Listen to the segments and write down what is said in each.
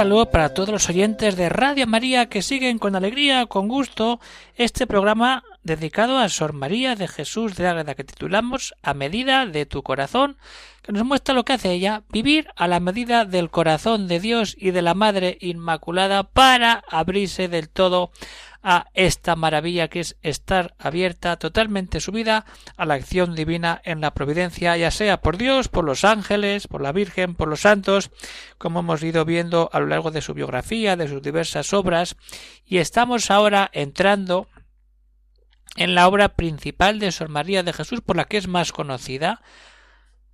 Saludo para todos los oyentes de Radio María que siguen con alegría, con gusto, este programa dedicado a Sor María de Jesús de Ágreda que titulamos A medida de tu corazón, que nos muestra lo que hace ella, vivir a la medida del corazón de Dios y de la Madre Inmaculada para abrirse del todo a esta maravilla que es estar abierta totalmente su vida a la acción divina en la providencia, ya sea por Dios, por los ángeles, por la Virgen, por los santos, como hemos ido viendo a lo largo de su biografía, de sus diversas obras, y estamos ahora entrando en la obra principal de Sor María de Jesús, por la que es más conocida,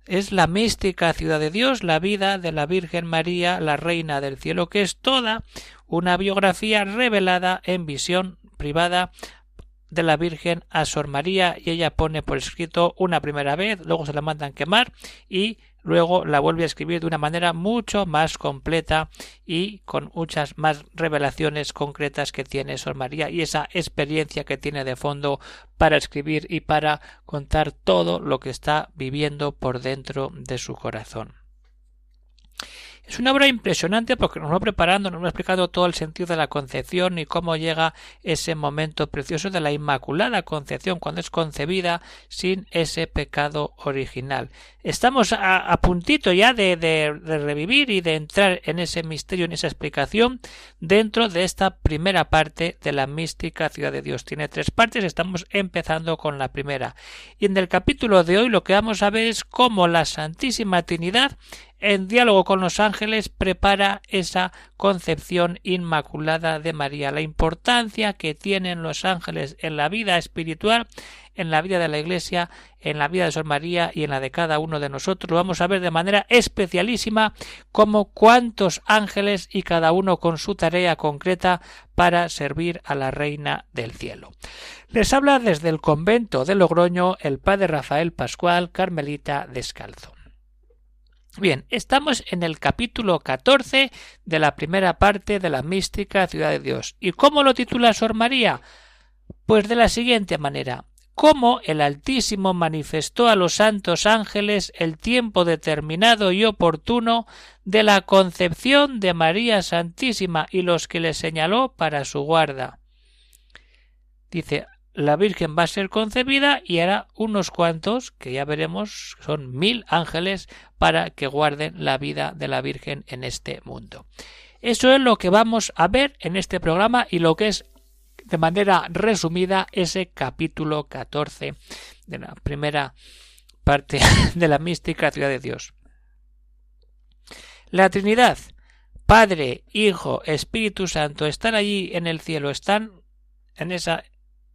es la mística ciudad de Dios, la vida de la Virgen María, la Reina del Cielo, que es toda una biografía revelada en visión privada de la Virgen a Sor María y ella pone por escrito una primera vez, luego se la mandan quemar y luego la vuelve a escribir de una manera mucho más completa y con muchas más revelaciones concretas que tiene Sor María y esa experiencia que tiene de fondo para escribir y para contar todo lo que está viviendo por dentro de su corazón. Es una obra impresionante porque nos va preparando, nos va explicando todo el sentido de la concepción y cómo llega ese momento precioso de la Inmaculada Concepción cuando es concebida sin ese pecado original. Estamos a, puntito ya de, de, revivir y de entrar en ese misterio, en esa explicación dentro de esta primera parte de la mística ciudad de Dios. Tiene tres partes, estamos empezando con la primera. Y en el capítulo de hoy lo que vamos a ver es cómo la Santísima Trinidad en diálogo con los ángeles prepara esa concepción inmaculada de María, la importancia que tienen los ángeles en la vida espiritual, en la vida de la Iglesia, en la vida de Sor María y en la de cada uno de nosotros. Vamos a ver de manera especialísima cómo cuántos ángeles y cada uno con su tarea concreta para servir a la Reina del Cielo. Les habla desde el convento de Logroño el padre Rafael Pascual, Carmelita Descalzo. Bien, estamos en el capítulo 14 de la primera parte de la mística Ciudad de Dios. ¿Y cómo lo titula Sor María? Pues de la siguiente manera. Cómo el Altísimo manifestó a los santos ángeles el tiempo determinado y oportuno de la concepción de María Santísima y los que le señaló para su guarda. Dice, la Virgen va a ser concebida y hará unos cuantos, que ya veremos, son mil ángeles para que guarden la vida de la Virgen en este mundo. Eso es lo que vamos a ver en este programa y lo que es de manera resumida ese capítulo 14 de la primera parte de la mística ciudad de Dios. La Trinidad, Padre, Hijo, Espíritu Santo, están allí en el cielo, están en esa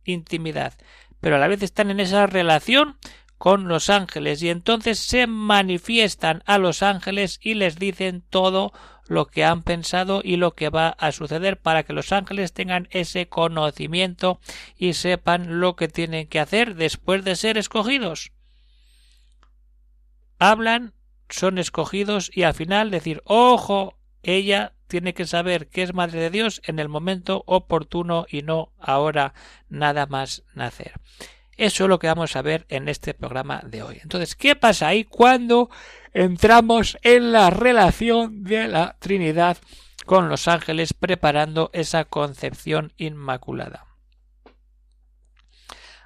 intimidad, pero a la vez están en esa relación con los ángeles y entonces se manifiestan a los ángeles y les dicen todo lo que han pensado y lo que va a suceder para que los ángeles tengan ese conocimiento y sepan lo que tienen que hacer después de ser escogidos. Hablan, son escogidos y al final decir ojo, ella tiene que saber que es Madre de Dios en el momento oportuno y no ahora nada más nacer. Eso es lo que vamos a ver en este programa de hoy. Entonces, ¿qué pasa ahí cuando entramos en la relación de la Trinidad con los ángeles preparando esa concepción inmaculada?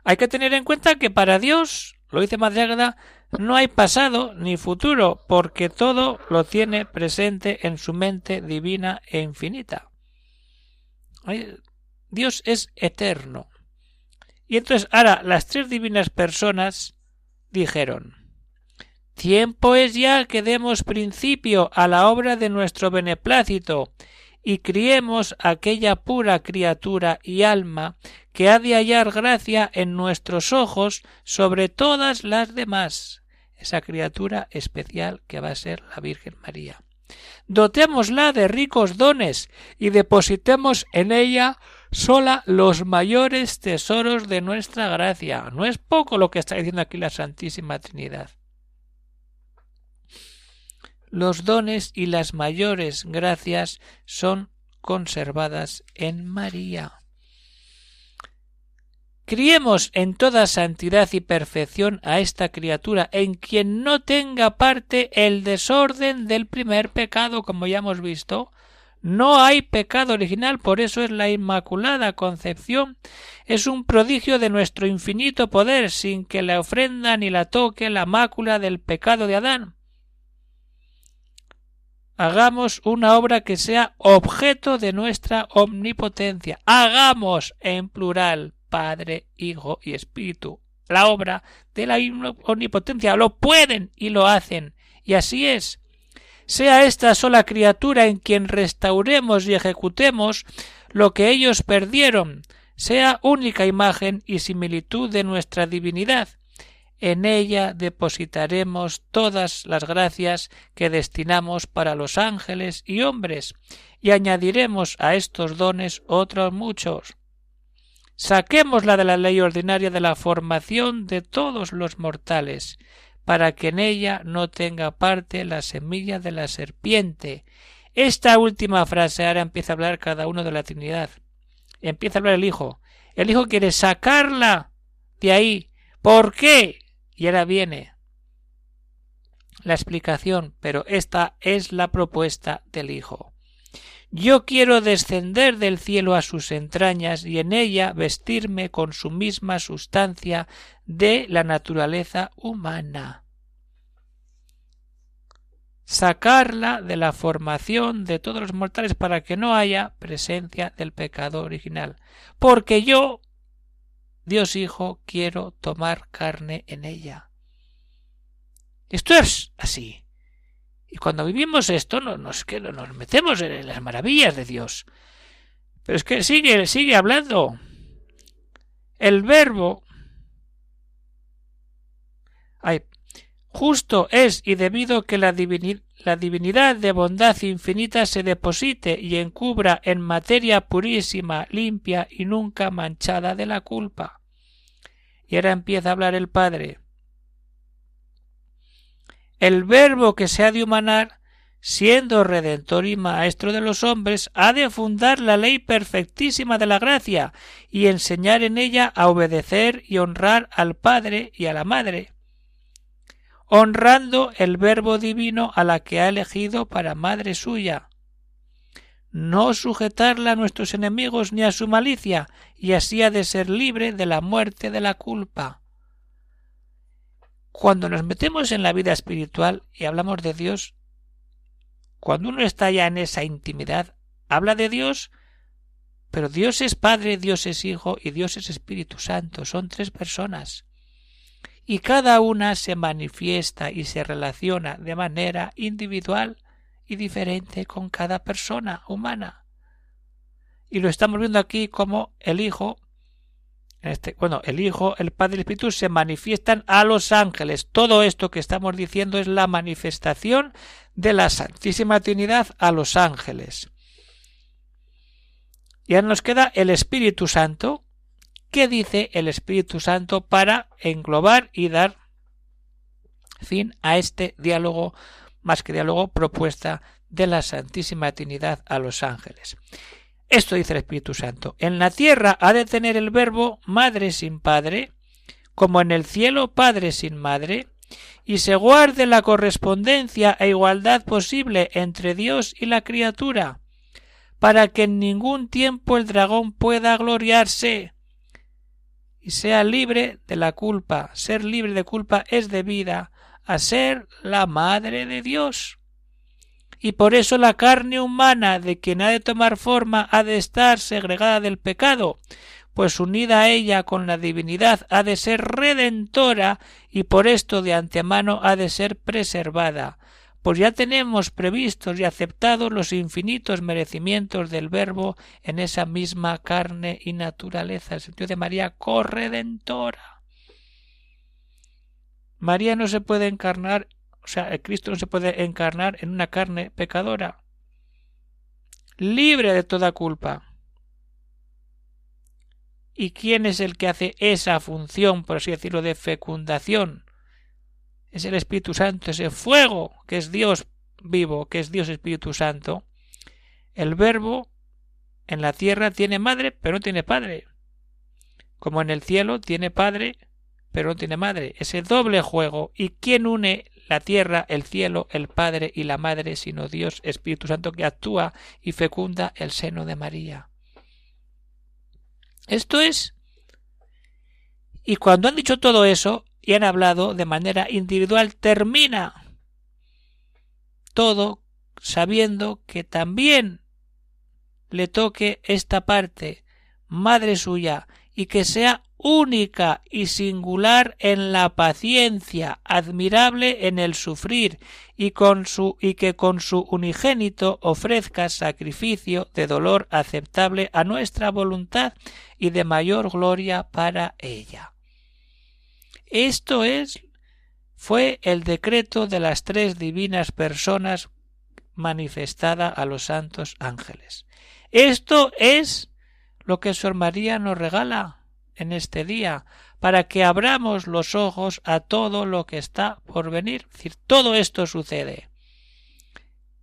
Hay que tener en cuenta que para Dios, lo dice Madre no hay pasado ni futuro, porque todo lo tiene presente en su mente divina e infinita. Dios es eterno. Y entonces ahora las tres divinas personas dijeron Tiempo es ya que demos principio a la obra de nuestro beneplácito y criemos aquella pura criatura y alma que ha de hallar gracia en nuestros ojos sobre todas las demás, esa criatura especial que va a ser la Virgen María. Dotémosla de ricos dones y depositemos en ella sola los mayores tesoros de nuestra gracia. No es poco lo que está diciendo aquí la Santísima Trinidad. Los dones y las mayores gracias son conservadas en María. Criemos en toda santidad y perfección a esta criatura, en quien no tenga parte el desorden del primer pecado, como ya hemos visto. No hay pecado original, por eso es la Inmaculada Concepción. Es un prodigio de nuestro infinito poder, sin que la ofrenda ni la toque la mácula del pecado de Adán. Hagamos una obra que sea objeto de nuestra omnipotencia. Hagamos en plural Padre, Hijo y Espíritu. La obra de la omnipotencia lo pueden y lo hacen. Y así es. Sea esta sola criatura en quien restauremos y ejecutemos lo que ellos perdieron, sea única imagen y similitud de nuestra divinidad. En ella depositaremos todas las gracias que destinamos para los ángeles y hombres, y añadiremos a estos dones otros muchos. Saquémosla de la ley ordinaria de la formación de todos los mortales, para que en ella no tenga parte la semilla de la serpiente. Esta última frase ahora empieza a hablar cada uno de la Trinidad. Empieza a hablar el Hijo. El Hijo quiere sacarla de ahí. ¿Por qué? Y ahora viene la explicación, pero esta es la propuesta del Hijo. Yo quiero descender del cielo a sus entrañas y en ella vestirme con su misma sustancia de la naturaleza humana. Sacarla de la formación de todos los mortales para que no haya presencia del pecado original. Porque yo, Dios Hijo, quiero tomar carne en ella. Esto es así. Y cuando vivimos esto, no, nos, que nos metemos en las maravillas de Dios. Pero es que sigue, sigue hablando. El verbo. Ay, justo es y debido que la, la divinidad de bondad infinita se deposite y encubra en materia purísima, limpia y nunca manchada de la culpa. Y ahora empieza a hablar el Padre. El verbo que se ha de humanar, siendo redentor y maestro de los hombres, ha de fundar la ley perfectísima de la gracia y enseñar en ella a obedecer y honrar al Padre y a la Madre, honrando el verbo divino a la que ha elegido para madre suya, no sujetarla a nuestros enemigos ni a su malicia, y así ha de ser libre de la muerte de la culpa. Cuando nos metemos en la vida espiritual y hablamos de Dios, cuando uno está ya en esa intimidad, habla de Dios, pero Dios es Padre, Dios es Hijo y Dios es Espíritu Santo, son tres personas. Y cada una se manifiesta y se relaciona de manera individual y diferente con cada persona humana. Y lo estamos viendo aquí como el Hijo este, bueno, el Hijo, el Padre y el Espíritu se manifiestan a los ángeles. Todo esto que estamos diciendo es la manifestación de la Santísima Trinidad a los ángeles. Y ahora nos queda el Espíritu Santo. ¿Qué dice el Espíritu Santo para englobar y dar fin a este diálogo, más que diálogo, propuesta de la Santísima Trinidad a los ángeles? Esto dice el Espíritu Santo. En la tierra ha de tener el verbo madre sin padre, como en el cielo padre sin madre, y se guarde la correspondencia e igualdad posible entre Dios y la criatura, para que en ningún tiempo el dragón pueda gloriarse y sea libre de la culpa. Ser libre de culpa es debida a ser la madre de Dios. Y por eso la carne humana de quien ha de tomar forma ha de estar segregada del pecado, pues unida a ella con la divinidad ha de ser redentora y por esto de antemano ha de ser preservada, pues ya tenemos previstos y aceptados los infinitos merecimientos del Verbo en esa misma carne y naturaleza, el sentido de María corredentora. María no se puede encarnar o sea, Cristo no se puede encarnar en una carne pecadora, libre de toda culpa. ¿Y quién es el que hace esa función, por así decirlo, de fecundación? Es el Espíritu Santo, ese fuego que es Dios vivo, que es Dios Espíritu Santo. El verbo en la tierra tiene madre, pero no tiene padre. Como en el cielo tiene padre, pero no tiene madre. Ese doble juego. ¿Y quién une la tierra, el cielo, el Padre y la Madre, sino Dios Espíritu Santo que actúa y fecunda el seno de María? Esto es. Y cuando han dicho todo eso y han hablado de manera individual, termina todo sabiendo que también le toque esta parte, madre suya, y que sea única y singular en la paciencia, admirable en el sufrir, y que con su unigénito ofrezca sacrificio de dolor aceptable a nuestra voluntad y de mayor gloria para ella. Esto es fue el decreto de las tres divinas personas manifestada a los santos ángeles. Esto es lo que Sor María nos regala en este día, para que abramos los ojos a todo lo que está por venir. Es decir, todo esto sucede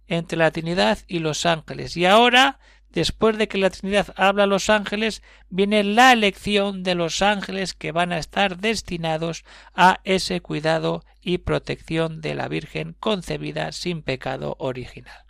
entre la Trinidad y los ángeles. Y ahora, después de que la Trinidad habla a los ángeles, viene la elección de los ángeles que van a estar destinados a ese cuidado y protección de la Virgen concebida sin pecado original.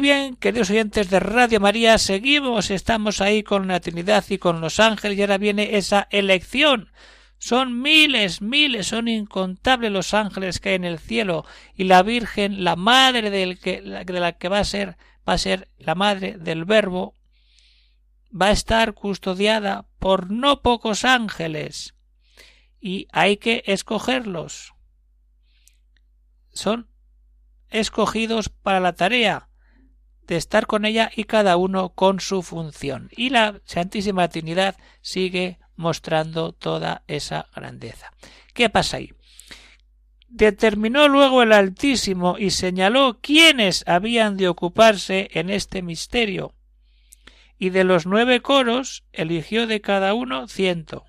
Bien, queridos oyentes de Radio María, seguimos, estamos ahí con la Trinidad y con los ángeles y ahora viene esa elección. Son miles, miles, son incontables los ángeles que hay en el cielo y la Virgen, la madre de la que va a ser, va a ser la madre del Verbo, va a estar custodiada por no pocos ángeles y hay que escogerlos. Son escogidos para la tarea de estar con ella y cada uno con su función. Y la Santísima Trinidad sigue mostrando toda esa grandeza. ¿Qué pasa ahí? Determinó luego el Altísimo y señaló quiénes habían de ocuparse en este misterio. Y de los nueve coros eligió de cada uno ciento,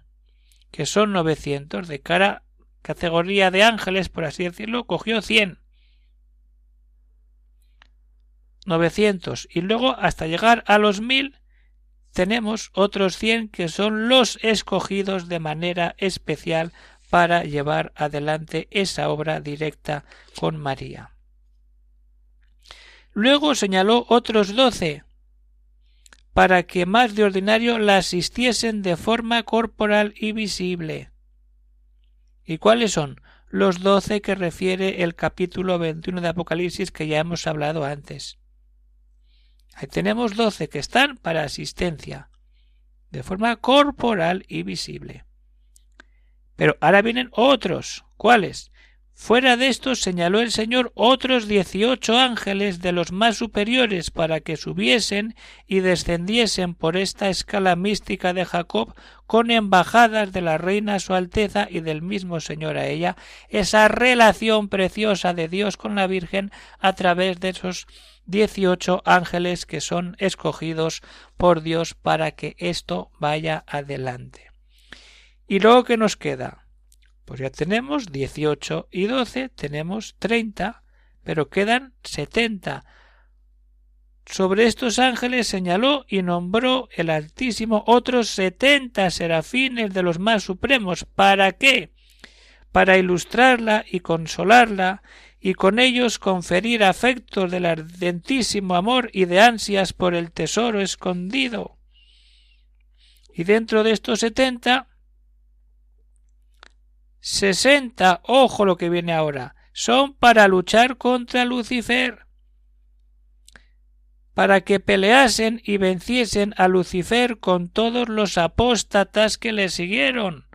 que son novecientos, de cada categoría de ángeles, por así decirlo, cogió cien 900 y luego hasta llegar a los 1000 tenemos otros 100 que son los escogidos de manera especial para llevar adelante esa obra directa con María. Luego señaló otros doce, para que más de ordinario la asistiesen de forma corporal y visible. ¿Y cuáles son? Los doce que refiere el capítulo 21 de Apocalipsis que ya hemos hablado antes. Ahí tenemos doce que están para asistencia, de forma corporal y visible. Pero ahora vienen otros. ¿Cuáles? Fuera de estos señaló el Señor otros dieciocho ángeles de los más superiores para que subiesen y descendiesen por esta escala mística de Jacob con embajadas de la reina su alteza y del mismo Señor a ella, esa relación preciosa de Dios con la Virgen a través de esos dieciocho ángeles que son escogidos por Dios para que esto vaya adelante. ¿Y luego qué nos queda? Pues ya tenemos 18 y 12, tenemos 30, pero quedan 70. Sobre estos ángeles señaló y nombró el Altísimo otros setenta serafines de los más supremos. ¿Para qué? Para ilustrarla y consolarla, y con ellos conferir afectos del ardentísimo amor y de ansias por el tesoro escondido. Y dentro de estos setenta sesenta, ojo lo que viene ahora, son para luchar contra Lucifer, para que peleasen y venciesen a Lucifer con todos los apóstatas que le siguieron.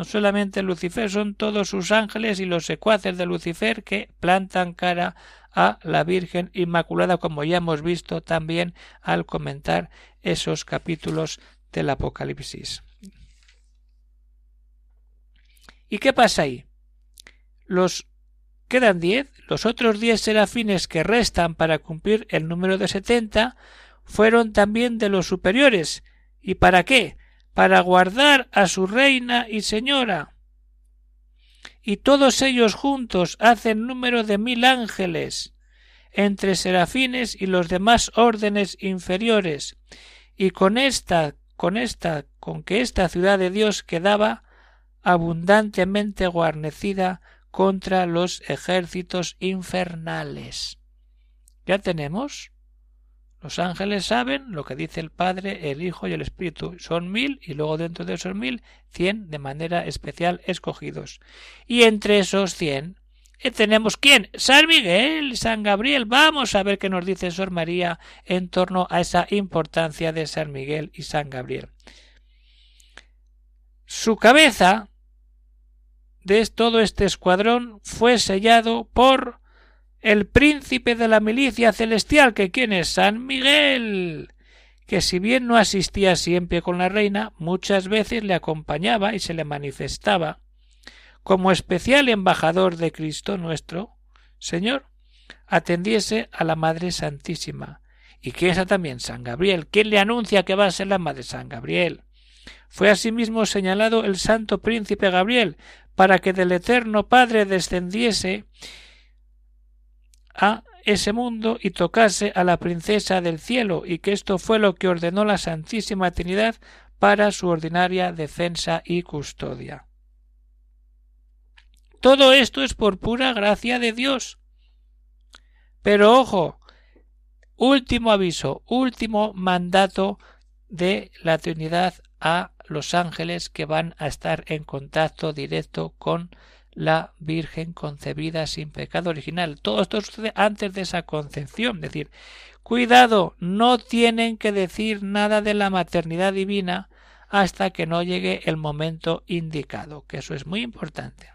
No solamente Lucifer, son todos sus ángeles y los secuaces de Lucifer que plantan cara a la Virgen Inmaculada, como ya hemos visto también al comentar esos capítulos del Apocalipsis. ¿Y qué pasa ahí? Los quedan diez, los otros diez serafines que restan para cumplir el número de setenta fueron también de los superiores. ¿Y para qué? Para guardar a su reina y señora. Y todos ellos juntos hacen número de mil ángeles, entre serafines y los demás órdenes inferiores, y con esta, con esta, con que esta ciudad de Dios quedaba, abundantemente guarnecida contra los ejércitos infernales. Ya tenemos. Los ángeles saben lo que dice el Padre, el Hijo y el Espíritu. Son mil y luego dentro de esos mil, cien de manera especial escogidos. Y entre esos cien eh, tenemos quién? San Miguel, San Gabriel. Vamos a ver qué nos dice Sor María en torno a esa importancia de San Miguel y San Gabriel. Su cabeza de todo este escuadrón fue sellado por el príncipe de la milicia celestial, que quién es San Miguel, que si bien no asistía siempre con la reina, muchas veces le acompañaba y se le manifestaba como especial embajador de Cristo nuestro Señor, atendiese a la Madre Santísima. ¿Y quién es también? San Gabriel. ¿Quién le anuncia que va a ser la Madre San Gabriel? Fue asimismo señalado el santo príncipe Gabriel, para que del eterno Padre descendiese a ese mundo y tocase a la princesa del cielo, y que esto fue lo que ordenó la Santísima Trinidad para su ordinaria defensa y custodia. Todo esto es por pura gracia de Dios. Pero ojo, último aviso, último mandato de la Trinidad a los ángeles que van a estar en contacto directo con la Virgen concebida sin pecado original. Todo esto sucede antes de esa concepción. Es decir, cuidado, no tienen que decir nada de la maternidad divina hasta que no llegue el momento indicado, que eso es muy importante.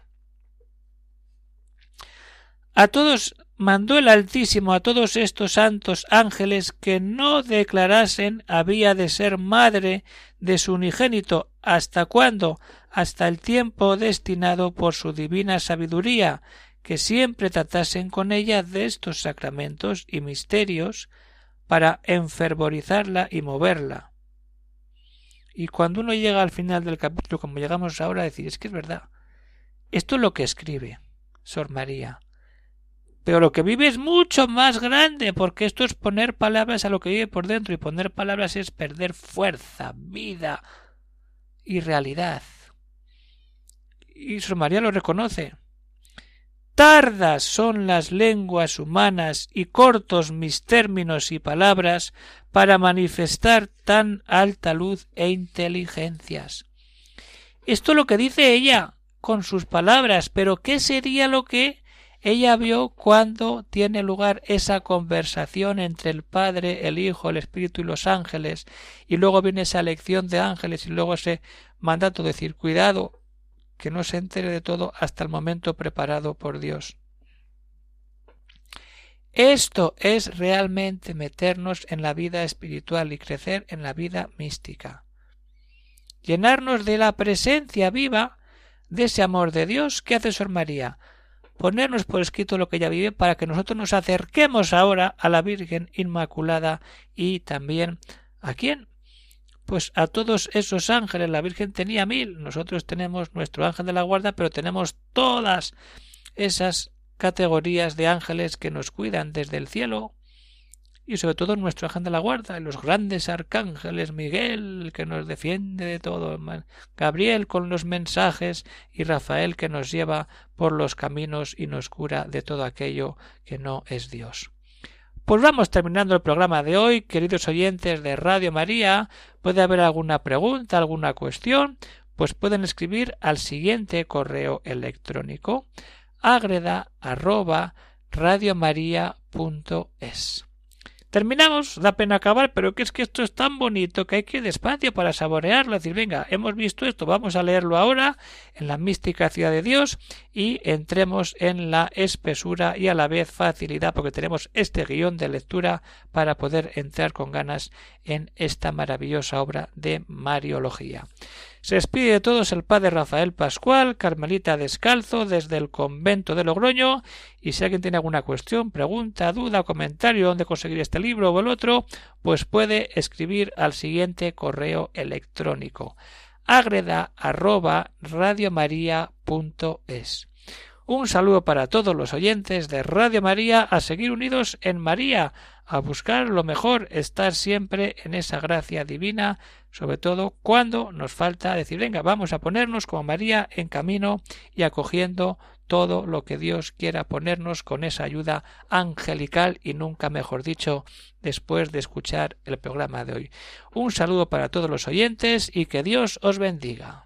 A todos mandó el Altísimo a todos estos santos ángeles que no declarasen había de ser madre de su unigénito hasta cuándo hasta el tiempo destinado por su divina sabiduría que siempre tratasen con ella de estos sacramentos y misterios para enfervorizarla y moverla. Y cuando uno llega al final del capítulo, como llegamos ahora, a decir, es que es verdad. Esto es lo que escribe Sor María pero lo que vive es mucho más grande, porque esto es poner palabras a lo que vive por dentro, y poner palabras es perder fuerza, vida y realidad. y Sor María lo reconoce. Tardas son las lenguas humanas y cortos mis términos y palabras para manifestar tan alta luz e inteligencias. Esto es lo que dice ella con sus palabras, pero ¿qué sería lo que ella vio cuando tiene lugar esa conversación entre el Padre, el Hijo, el Espíritu y los ángeles, y luego viene esa lección de ángeles y luego ese mandato de decir cuidado, que no se entere de todo hasta el momento preparado por Dios. Esto es realmente meternos en la vida espiritual y crecer en la vida mística. Llenarnos de la presencia viva de ese amor de Dios que hace Sor María. Ponernos por escrito lo que ella vive para que nosotros nos acerquemos ahora a la Virgen Inmaculada y también a quién? pues a todos esos ángeles la Virgen tenía mil, nosotros tenemos nuestro ángel de la guarda, pero tenemos todas esas categorías de ángeles que nos cuidan desde el cielo y sobre todo nuestro ángel de la guarda, los grandes arcángeles, Miguel, que nos defiende de todo, Gabriel con los mensajes y Rafael que nos lleva por los caminos y nos cura de todo aquello que no es Dios. Pues vamos terminando el programa de hoy, queridos oyentes de Radio María. Puede haber alguna pregunta, alguna cuestión, pues pueden escribir al siguiente correo electrónico agreda arroba Terminamos, da pena acabar, pero que es que esto es tan bonito que hay que ir despacio para saborearlo. decir, venga, hemos visto esto, vamos a leerlo ahora en la mística ciudad de Dios y entremos en la espesura y a la vez facilidad, porque tenemos este guion de lectura para poder entrar con ganas en esta maravillosa obra de Mariología. Se despide de todos el padre Rafael Pascual, Carmelita Descalzo, desde el convento de Logroño, y si alguien tiene alguna cuestión, pregunta, duda, comentario, dónde conseguir este libro o el otro, pues puede escribir al siguiente correo electrónico agreda Un saludo para todos los oyentes de Radio María a seguir unidos en María, a buscar lo mejor, estar siempre en esa gracia divina, sobre todo cuando nos falta decir, venga, vamos a ponernos como María en camino y acogiendo todo lo que Dios quiera ponernos con esa ayuda angelical y nunca mejor dicho después de escuchar el programa de hoy. Un saludo para todos los oyentes y que Dios os bendiga.